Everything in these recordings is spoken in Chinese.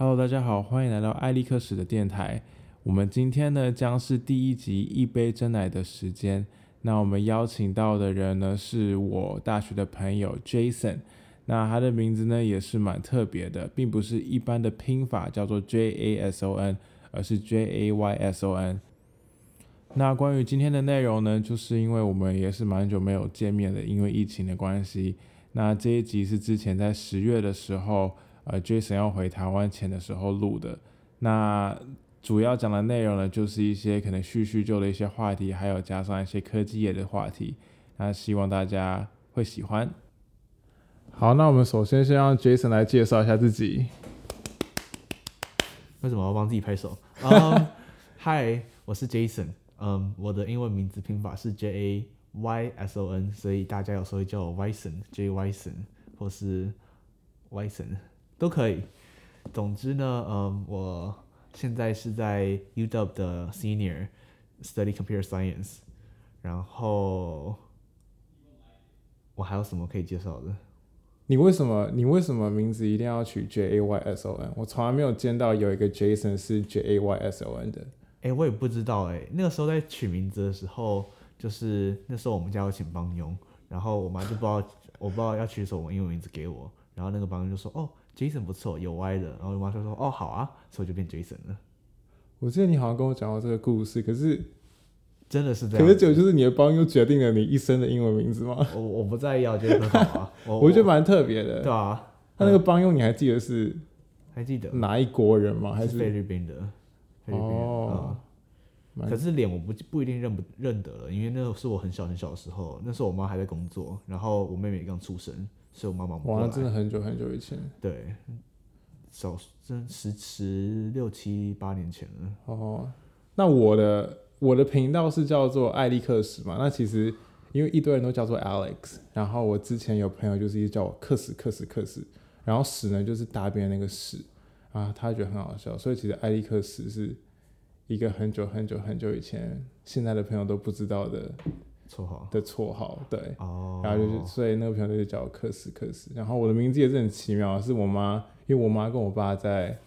Hello，大家好，欢迎来到艾利克史的电台。我们今天呢将是第一集一杯真奶的时间。那我们邀请到的人呢是我大学的朋友 Jason。那他的名字呢也是蛮特别的，并不是一般的拼法叫做 J A S O N，而是 J A Y S O N。那关于今天的内容呢，就是因为我们也是蛮久没有见面的，因为疫情的关系。那这一集是之前在十月的时候，呃，Jason 要回台湾前的时候录的。那主要讲的内容呢，就是一些可能叙叙旧的一些话题，还有加上一些科技业的话题。那希望大家会喜欢。好，那我们首先先让 Jason 来介绍一下自己。为什么要帮自己拍手？嗯，嗨，我是 Jason。嗯，我的英文名字拼法是 J A Y S O N，所以大家有时候会叫我 Wyson，J Wyson，或是 Wyson 都可以。总之呢，嗯，我现在是在 UW 的 Senior Study Computer Science。然后我还有什么可以介绍的？你为什么你为什么名字一定要取 J A Y S O N？我从来没有见到有一个 Jason 是 J A Y S O N 的。哎，我也不知道哎。那个时候在取名字的时候，就是那时候我们家有请帮佣，然后我妈就不知道，我不知道要取什么英文名字给我，然后那个帮佣就说：“哦，Jason 不错，有歪的。”然后我妈就说：“哦，好啊。”所以就变 Jason 了。我记得你好像跟我讲过这个故事，可是真的是这样。可是就就是你的帮佣决定了你一生的英文名字吗？我我不在意啊，我觉得很好啊。我觉得蛮特别的。对啊。他那个帮佣你还记得是？还记得哪一国人吗？还是菲律宾的？菲律宾哦。可是脸我不不一定认不认得了，因为那是我很小很小的时候，那时候我妈还在工作，然后我妹妹刚出生，所以我妈忙不过来。哇，真的很久很久以前。对，小真十十六七八年前了。哦，那我的我的频道是叫做艾利克斯嘛？那其实因为一堆人都叫做 Alex，然后我之前有朋友就是一直叫我克死克死克死，然后死呢就是答辩那个死啊，他觉得很好笑，所以其实艾利克斯是。一个很久很久很久以前，现在的朋友都不知道的绰号。的绰号，对，然后就是所以那个朋友就叫我克斯克斯，然后我的名字也是很奇妙，是我妈，因为我妈跟我爸在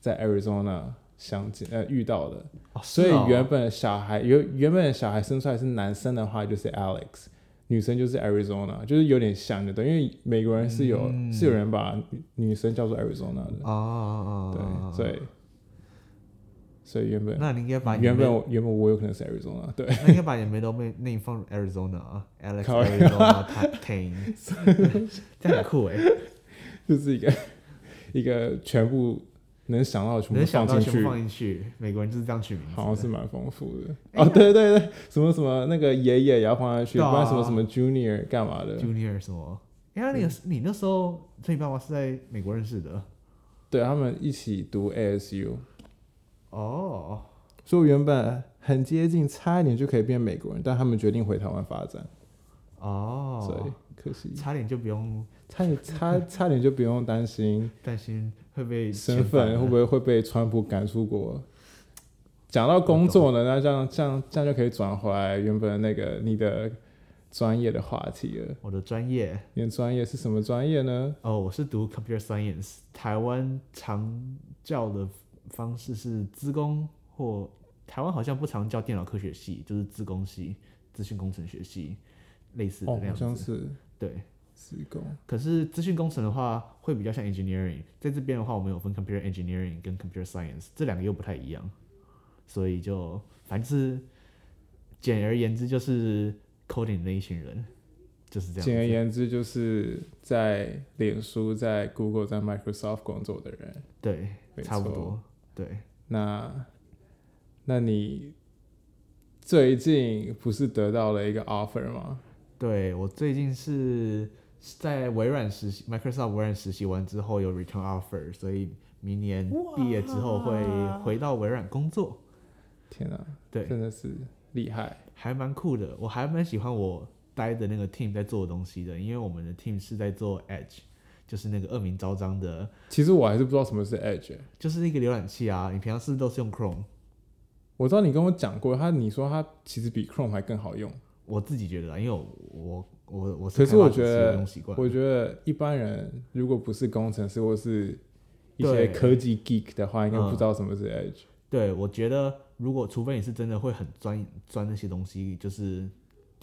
在 Arizona 相见呃遇到的，所以原本小孩原原本小孩生出来是男生的话就是 Alex，女生就是 Arizona，就是有点像的，对，因为美国人是有是有人把女生叫做 Arizona 的，哦，对，所以。所以原本，那你应该把原本原本我有可能是 Arizona，对，那应该把你的 middle name 放 Arizona 啊，Alex Arizona Tane，这样很酷哎，就是一个一个全部能想到全部放进去，放进去，美国人就是这样取名，好像是蛮丰富的。哦，对对对，什么什么那个爷爷也要放进去，不然什么什么 Junior 干嘛的，Junior 什么？哎，那个你那时候跟你爸爸是在美国认识的，对他们一起读 ASU。哦，所以原本很接近，差一点就可以变美国人，但他们决定回台湾发展。哦，所以可惜，差点就不用，差点差差点就不用担心，担心会被身份会不会会被川普赶出国。讲到工作呢，那这样这样这样就可以转回来原本那个你的专业的话题了。我的专业，你的专业是什么专业呢？哦，我是读 computer science，台湾常叫的。方式是资工或台湾好像不常叫电脑科学系，就是资工系、资讯工程学系类似的那样子。好像是对资工。可是资讯工程的话会比较像 engineering，在这边的话我们有分 computer engineering 跟 computer science，这两个又不太一样，所以就反正是简而言之就是 coding 那一群人就是这样。简而言之就是在脸书、在 Google、在 Microsoft 工作的人。对，差不多。对，那那你最近不是得到了一个 offer 吗？对我最近是在微软实习，Microsoft 微软实习完之后有 return offer，所以明年毕业之后会回到微软工作。天啊，对，真的是厉害，还蛮酷的。我还蛮喜欢我待的那个 team 在做的东西的，因为我们的 team 是在做 Edge。就是那个恶名昭彰的，其实我还是不知道什么是 Edge，就是那个浏览器啊。你平常是不是都是用 Chrome？我知道你跟我讲过，他你说他其实比 Chrome 还更好用。我自己觉得，因为我我我可是我觉得，我觉得一般人如果不是工程师或是一一些科技 geek 的话，应该不嗯知道什么是 Edge。对，我觉得如果除非你是真的会很钻钻那些东西，就是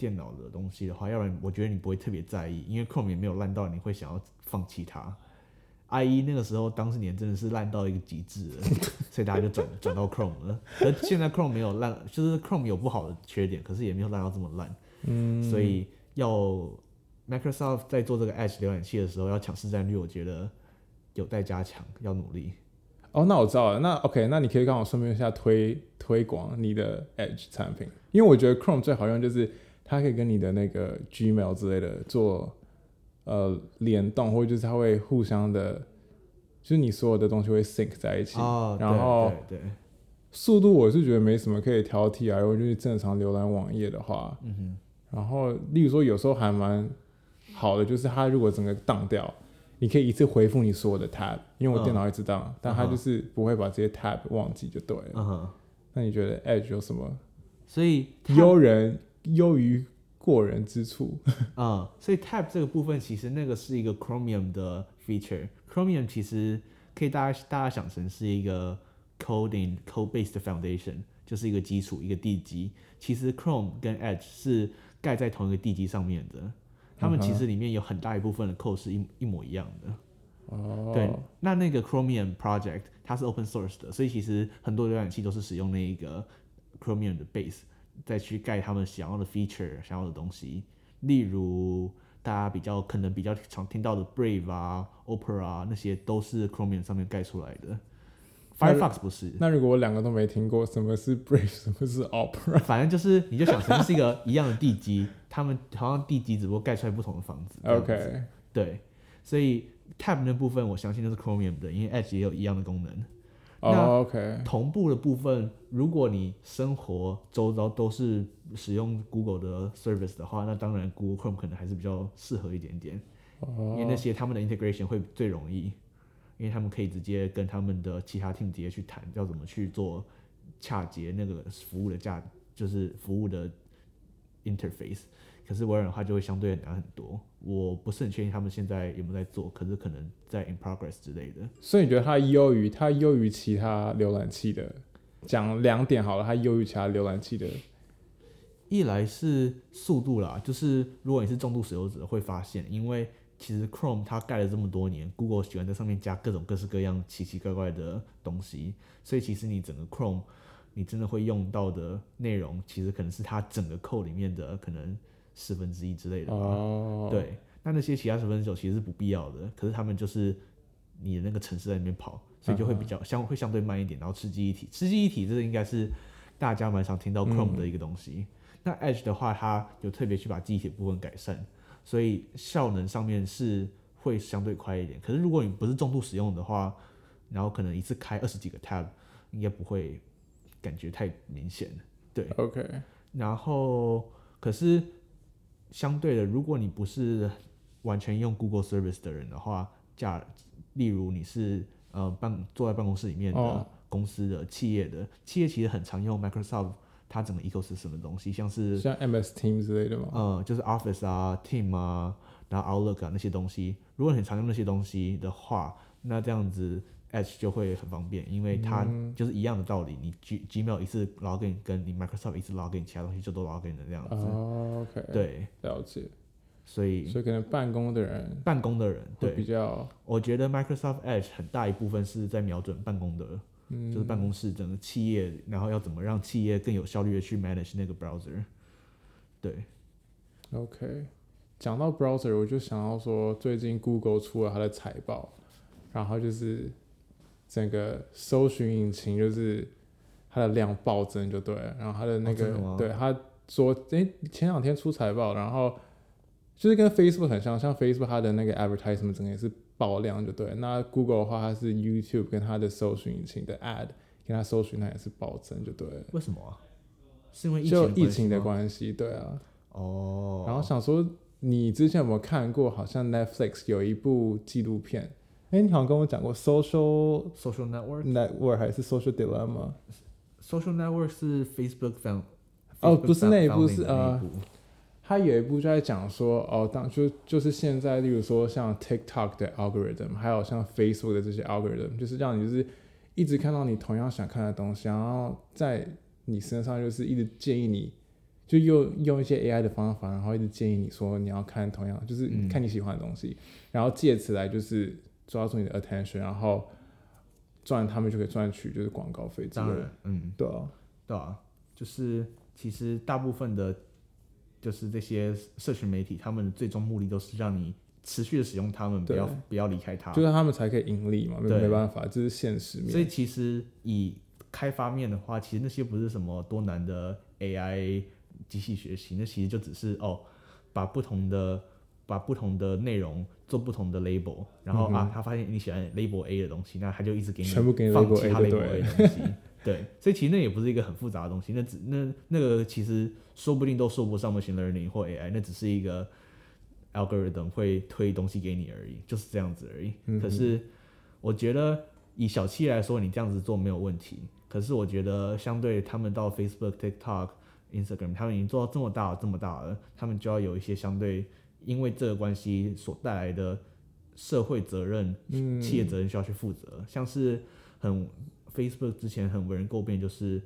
电脑的东西的话，要不然我觉得你不会特别在意，因为 Chrome 也没有烂到你会想要放弃它。IE 那个时候当时年真的是烂到一个极致了，所以大家就转转到 Chrome 了。而现在 Chrome 没有烂，就是 Chrome 有不好的缺点，可是也没有烂到这么烂。嗯，所以要 Microsoft 在做这个 Edge 浏览器的时候要抢市占率，我觉得有待加强，要努力。哦，那我知道了。那 OK，那你可以刚好顺便一下推推广你的 Edge 产品，因为我觉得 Chrome 最好用就是它可以跟你的那个 Gmail 之类的做呃联动，或者就是它会互相的，就是你所有的东西会 sync 在一起。哦，然后对对对，速度我是觉得没什么可以挑剔啊，如果就是正常浏览网页的话，嗯哼，然后例如说有时候还蛮好的，就是它如果整个当掉，你可以一次回复你所有的 tab，因为我电脑一直当，但它就是不会把这些 tab 忘记就对了。嗯哼，那你觉得 Edge 有什么所以优人优于过人之处？嗯，所以 Tab 这个部分其实那个是一个 Chromium 的 feature。Chromium 其实可以大家大家想成是一个 coding code based foundation，就是一个基础一个地基。其实 Chrome 跟 Edge 是盖在同一个地基上面的，他们其实里面有很大一部分的 code 是一一模一样的。哦，对，那那个 Chromium project 它是 open source 的，所以其实很多浏览器都是使用那一个 Chromium 的 base 再去盖他们想要的 feature、想要的东西。例如大家比较可能比较常听到的 Brave 啊、Opera 啊，那些都是 Chromium 上面盖出来的。Firefox 不是，那如果我两个都没听过，什么是 Brave，什么是 Opera？反正就是你就想成是一个一样的地基，他们好像地基只不过盖出来不同的房子。子 OK，对，所以 Tab 那部分我相信都是 Chromium 的，因为 Edge 也有一样的功能。那同步的部分，如果你生活周遭都是使用 Google 的 service 的话，那当然 Google Chrome 可能还是比较适合一点点，因为那哦，些他们的 integration 会最容易，因为他们可以直接跟他们的其他 team 直接去谈要怎么去做洽接那个服务的价，就是服务的 interface。可是微软的话就会相对难很多，我不是很确定他们现在有没有在做，可是可能在 in progress 之类的。所以你觉得它优于它优于其他浏览器的？讲两点好了，它优于其他浏览器的。一来是速度啦，就是如果你是重度使用者，会发现，因为其实 Chrome 它盖了这么多年，Google 喜欢在上面加各种各式各样奇奇怪怪的东西，所以其实你整个 Chrome 你真的会用到的内容，其实可能是它整个 code 里面的可能十分之一之类的吧。哦，，对，那那些其他十分之九其实是不必要的，可是他们就是你的那个城市在那边跑，所以就会比较相会相对慢一点，然后吃记忆体，吃记忆体这个应该是大家蛮常听到 Chrome 的一个东西。那 Edge 的话，它有特别去把记忆体部分改善，所以效能上面是会相对快一点。可是如果你不是重度使用的话，然后可能一次开二十几个 tab，应该不会感觉太明显。对，OK，然后可是相对的，如果你不是完全用 Google Service 的人的话，假例如你是呃办坐在办公室里面的哦公司的、企业的，企业其实很常用 Microsoft 它整个 ecosystem 的东西，像是像 MS Team 之类的吗？呃就是 Office 啊、Team 啊，然后 Outlook 啊那些东西，如果你很常用那些东西的话，那这样子 Edge 就会很方便，因为它嗯就是一样的道理，你 G Gmail 一次 login，跟你 Microsoft 一次 login，其他东西就都 login 的这样子。哦，OK，，对，了解。所以所以可能办公的人办公的人，对比，较，我觉得 Microsoft Edge 很大一部分是在瞄准办公的，嗯，就是办公室整个企业，然后要怎么让企业更有效率的去 manage 那个 browser。对，OK，讲到 browser，我就想到说，最近 Google 出了它的财报，然后就是整个搜寻引擎就是它的量暴增就对了，然后它的那个、对它昨，诶、前两天出财报，然后就是跟 Facebook 很像，像 Facebook 它的那个 advertisement 整个也是爆量就对了，那 Google 的话，它是 YouTube 跟它的搜寻引擎的 ad 跟它搜寻它也是暴增就对了，为什么啊？是因为疫就疫情的关关系，对啊。哦，然后想说，你之前有没有看过？好像 Netflix 有一部纪录片，哎，你好像跟我讲过 Social social network Network 还是 Social Dilemma？social network 是 Facebook found 哦不是那一部是呃他有一部就在讲说，哦，当就就是现在，例如说像 TikTok 的 algorithm，还有像 Facebook 的这些 algorithm，就是让你就是一直看到你同样想看的东西，然后在你身上就是一直建议你，就用用一些 AI 的方法，然后一直建议你说你要看同样，就是嗯。看你喜欢的东西，然后借此来就是抓住你的 attention，然后赚他们就可以赚取就是广告费之类的。当然，，嗯，对啊，对啊，就是其实大部分的，就是这些社群媒体，他们的最终目的都是让你持续的使用他们，不要不要离开它。就是他们才可以盈利嘛，没对。没办法，这是现实面。所以其实以开发面的话，其实那些不是什么多难的 AI 机器学习，那其实就只是哦，把不同的把不同的内容做不同的 label，然后、啊，他发现你喜欢 label A 的东西，那他就一直给你全部给你放其他 label A 的东西。对，所以其实那也不是一个很复杂的东西，那只那那个其实说不定都说不上 machine learning 或 AI，那只是一个 algorithm 会推东西给你而已，就是这样子而已。嗯可是我觉得以小企业来说，你这样子做没有问题。可是我觉得相对他们到 Facebook、TikTok、Instagram，他们已经做到这么大这么大了，他们就要有一些相对因为这个关系所带来的社会责任、嗯企业责任需要去负责。像是很 Facebook 之前很为人诟病，就是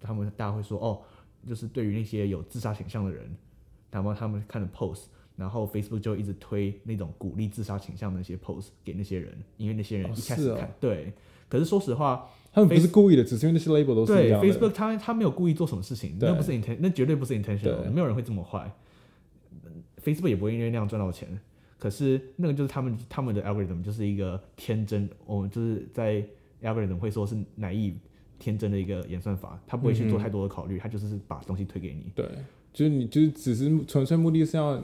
他们大家会说哦，就是对于那些有自杀倾向的人，然后他们看的 post。然后 Facebook 就一直推那种鼓励自杀倾向的那些 post 给那些人，因为那些人哦一开始看、对，可是说实话，他们不是故意的，只是因为那些 label 都是一对样。Facebook 他他没有故意做什么事情，那不是 inten，那绝对不是 intentional，没有人会这么坏。Facebook 也不会因为那样赚到钱，可是那个就是他们他们的 algorithm 就是一个天真，我们就是在 algorithm 会说是 naive 天真的一个演算法，他不会去做太多的考虑，他就是把东西推给你。对，就是你就是只是纯粹目的是要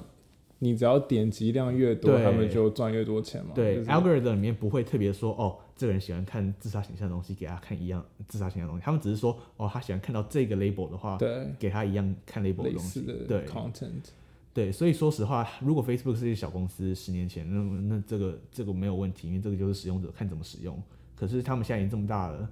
你只要点击量越多，他们就赚越多钱嘛。对、就是 algorithm 里面不会特别说哦，这个人喜欢看自杀形象的东西，给他看一样自杀形象的东西，他们只是说哦，他喜欢看到这个 label 的话，对给他一样看 label 的东西。对 content。对，所以说实话，如果 Facebook 是一个小公司，十年前，那那这个这个没有问题，因为这个就是使用者看怎么使用。可是他们现在已经这么大了，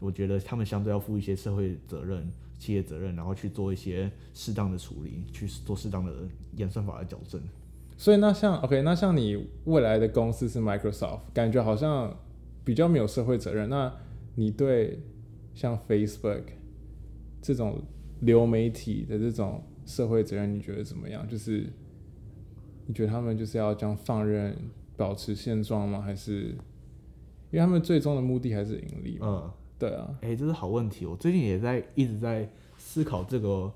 我觉得他们相对要负一些社会责任、企业责任，然后去做一些适当的处理，去做适当的演算法的矫正。所以那像 OK，那像你未来的公司是 Microsoft，感觉好像比较没有社会责任。那你对像 Facebook 这种流媒体的这种社会责任，你觉得怎么样？就是你觉得他们就是要这样放任、保持现状吗？还是因为他们最终的目的还是盈利嘛？嗯，对啊，哎、这是好问题。我最近也在一直在思考这个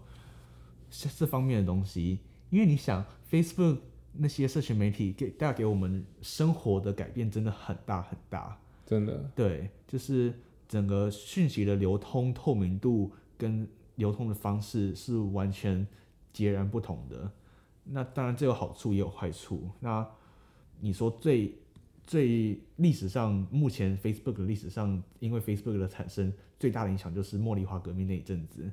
这这方面的东西，因为你想 Facebook 那些社群媒体给带给我们生活的改变真的很大很大。真的，对，就是整个讯息的流通透明度跟流通的方式是完全截然不同的。那当然这有好处也有坏处。那你说最最历史上，目前 Facebook 的历史上，因为 Facebook 的产生最大的影响就是茉莉花革命那一阵子。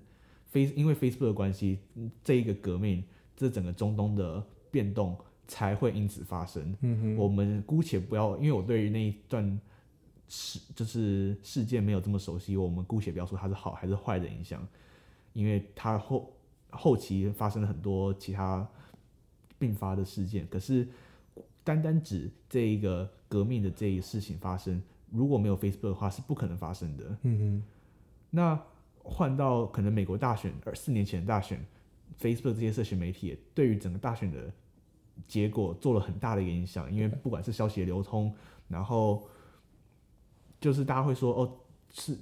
Face 因为 Facebook 的关系，嗯这一个革命，这整个中东的变动才会因此发生。嗯哼，我们姑且不要，因为我对于那一段事就是事件没有这么熟悉，我们姑且不要说它是好还是坏的影响，因为他后后期发生了很多其他并发的事件。可是单单指这一个革命的这一事情发生，如果没有 Facebook 的话，是不可能发生的。嗯那换到可能美国大选，而四年前的大选，Facebook 这些社群媒体也对于整个大选的结果做了很大的一个影响，因为不管是消息的流通，然后就是大家会说，哦，是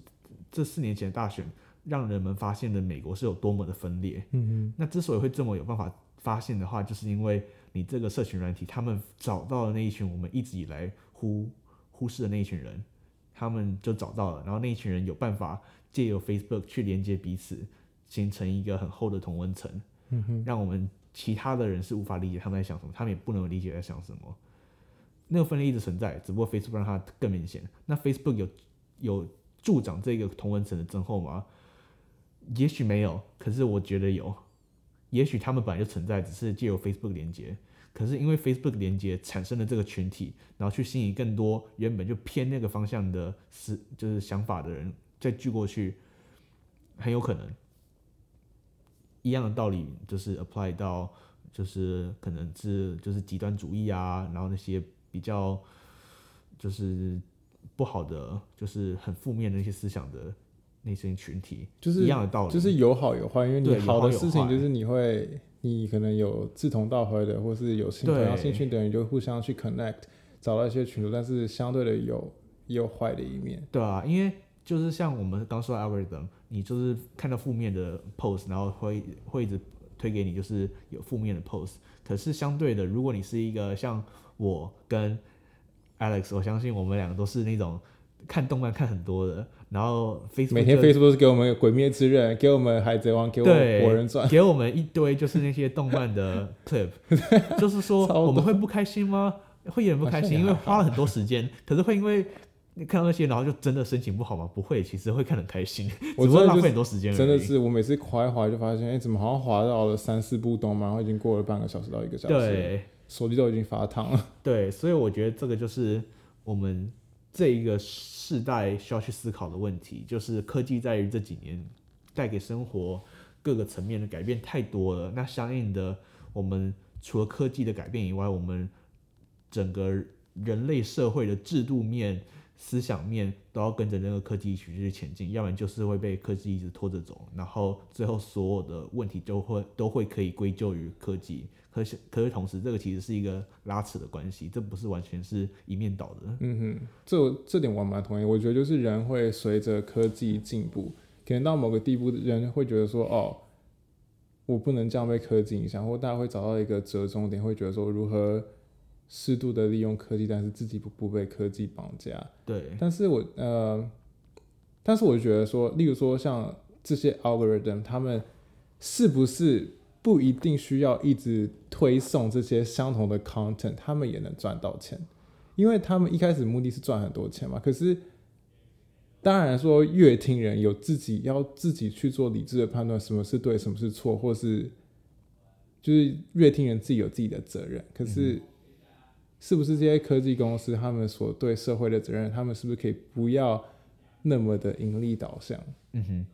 这四年前的大选让人们发现了美国是有多么的分裂。哼，嗯那之所以会这么有办法发现的话，就是因为你这个社群软体，他们找到了那一群我们一直以来忽忽视的那一群人，他们就找到了，然后那一群人有办法借由 Facebook 去连接彼此，形成一个很厚的同温层，嗯哼，让我们其他的人是无法理解他们在想什么，他们也不能理解在想什么。那个分裂一直存在，只不过 Facebook 让它更明显。那 Facebook 有有助长这个同温层的增厚吗？也许没有，可是我觉得有。也许他们本来就存在，只是借由 Facebook 连接。可是因为 Facebook 连接产生了这个群体，然后去吸引更多原本就偏那个方向的思就是想法的人再聚过去，很有可能。一样的道理就是 apply 到就是可能是就是极端主义啊，然后那些比较就是不好的，就是很负面的那些思想的那些群体，就是一样的道理，就是有好有坏，因为你好的事情就是你会，你可能有志同道合的，或是有兴同样对兴趣的人，就互相去 connect，找到一些群组，但是相对的有也有坏的一面。对啊，因为就是像我们刚说的 algorithm，你就是看到负面的 post，然后会会一直推给你就是有负面的 post。可是相对的，如果你是一个像我跟 Alex，我相信我们两个都是那种看动漫看很多的，然后 Facebook 每天就 Facebook 都是给我们《鬼灭之刃》，给我们《海贼王》，给我们对《火人传》。给我们一堆就是那些动漫的 clip，就是说我们会不开心吗？会有点不开心，因为花了很多时间，可是会因为你看到那些，然后就真的心情不好吗？不会，其实会看得很开心，我只不过浪费很多时间。真的是，我每次滑一滑就发现，哎、怎么好像滑到了三四部动漫，然后已经过了半个小时到一个小时，，对手机都已经发烫了。对，所以我觉得这个就是我们这一个世代需要去思考的问题，就是科技在于这几年带给生活各个层面的改变太多了。那相应的，我们除了科技的改变以外，我们整个人类社会的制度面、思想面都要跟着那个科技一起去前进，要不然就是会被科技一直拖着走，然后最后所有的问题都会都会可以归咎于科技。可是可是同时，这个其实是一个拉扯的关系，这不是完全是一面倒的。嗯哼，这这点我蛮同意。我觉得就是人会随着科技进步，可能到某个地步，人会觉得说，哦，我不能这样被科技影响，或大家会找到一个折中点，会觉得说如何适度的利用科技，但是自己不不被科技绑架。对，但是我呃，但是我觉得说，例如说像这些 algorithm，他们是不是不一定需要一直推送这些相同的 content，他们也能赚到钱，因为他们一开始目的是赚很多钱嘛。可是当然说，乐听人有自己要自己去做理智的判断，什么是对，什么是错，或是就是乐听人自己有自己的责任。可是。是不是这些科技公司他们所对社会的责任，他们是不是可以不要那么的盈利导向？嗯哼，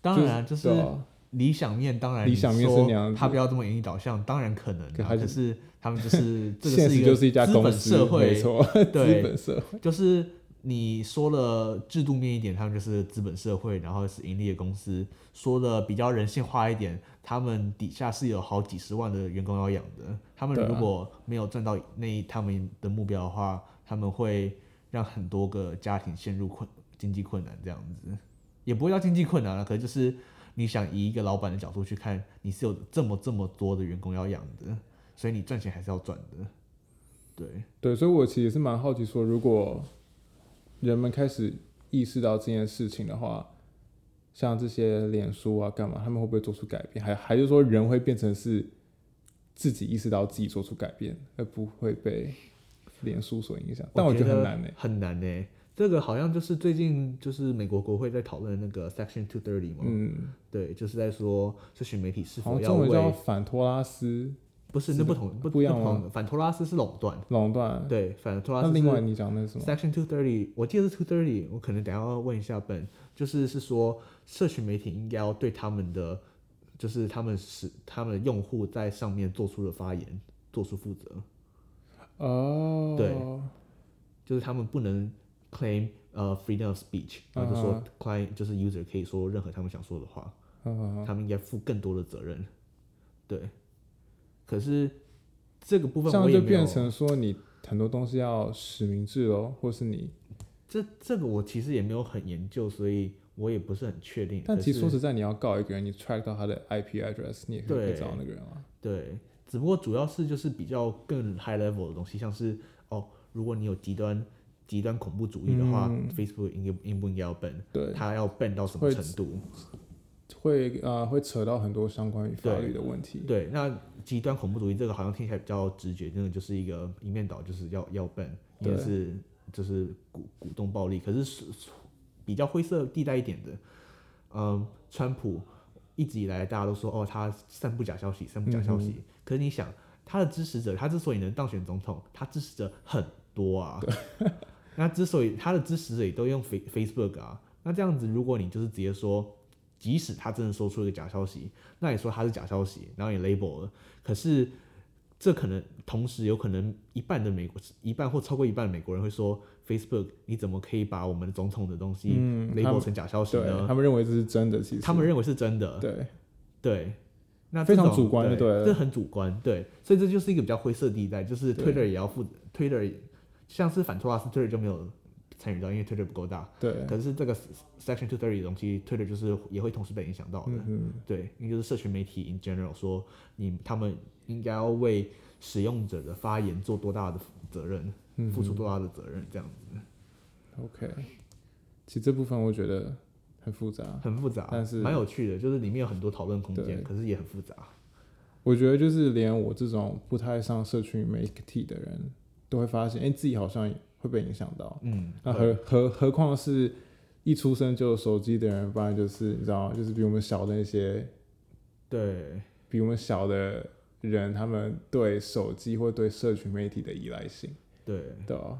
当然就是理想面，当然理想面是那样他不要这么盈利导向，当然可能啊、可是他们就是 这个是一个资本，社会，没错，资对本社会。就是你说了制度面一点，他们就是资本社会，然后是盈利的公司；说的比较人性化一点，他们底下是有好几十万的员工要养的。他们如果没有赚到那他们的目标的话，他们会让很多个家庭陷入困经济困难，这样子也不会叫经济困难了，可能就是你想以一个老板的角度去看，你是有这么这么多的员工要养的，所以你赚钱还是要赚的。对，对，所以我其实是蛮好奇说，如果人们开始意识到这件事情的话，像这些脸书啊干嘛，他们会不会做出改变？还还是说人会变成是自己意识到自己做出改变，而不会被脸书所影响？但我觉得很难呢、很难呢、这个好像就是最近就是美国国会在讨论那个 Section Two Thirty 嘛，嗯，对，就是在说社群媒体是否要为反托拉斯。不是那不同不不一样吗？反托拉斯是垄断，垄断。对，反托拉斯那另外你讲的是什么？Section Two Thirty，我记得是 Two Thirty，我可能等下要问一下本，就是是说社群媒体应该要对他们的，就是他们使他们用户在上面做出的发言做出负责，哦，对就是他们不能 claim 呃 freedom of speech，然后就说嗯 client 就是 user 可以说任何他们想说的话，嗯，他们应该负更多的责任，对。可是这个部分这样我也没有就变成说你很多东西要实名制喽，或是你，这这个我其实也没有很研究，所以我也不是很确定。但其实说实在，你要告一个人，你 track 到他的 IP address，你也可以找到那个人啊。对，只不过主要是就是比较更 high level 的东西，像是哦，如果你有极端极端恐怖主义的话、嗯。F a c e b o o k 应该应不应该要 ban？对，它要 ban 到什么程度？会呃会扯到很多相关于法律的问题。对，那极端恐怖主义这个好像听起来比较直觉，真的就是一个一面倒，就是要要 ban，也是就是鼓鼓动暴力，可是是比较灰色地带一点的，嗯，川普一直以来大家都说哦，他散布假消息，散布假消息，嗯可是你想他的支持者，他之所以能当选总统，他支持者很多啊，那之所以他的支持者也都用 Face Facebook 啊，那这样子如果你就是直接说即使他真的说出一个假消息，那你说他是假消息，然后你 label 了，可是这可能同时有可能一半的美国一半或超过一半的美国人会说 Facebook 你怎么可以把我们总统的东西 label 成假消息对呢？他们认为这是真的，其实他们认为是真的，对对，那非常主观就对这很主观，对，所以这就是一个比较灰色地带，就是对 Twitter 也要负 Twitter 像是反托拉斯 Twitter 就没有参与到，因为 Twitter 不够大，对，可是这个 Section Two Thirty 的东西，Twitter 就是也会同时被影响到的，嗯嗯，对，因为就是社群媒体 in general 说你他们应该要为使用者的发言做多大的责任，嗯付出多大的责任，这样子。OK，其实这部分我觉得很复杂，很复杂，但是蛮有趣的，就是里面有很多讨论空间，可是也很复杂。我觉得就是连我这种不太上社群媒体的人都会发现，哎、自己好像会被影响到。嗯，那何何何况是一出生就有手机的人，不然就是你知道，就是比我们小的那些，对，比我们小的人，他们对手机或对社群媒体的依赖性，对，对吧？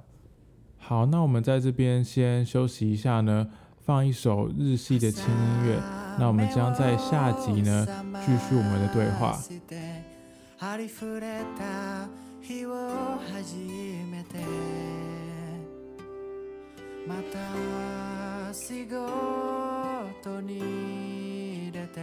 好，那我们在这边先休息一下呢，放一首日系的轻音乐。那我们将在下集呢继续我们的对话。日を始めてまた仕事に出て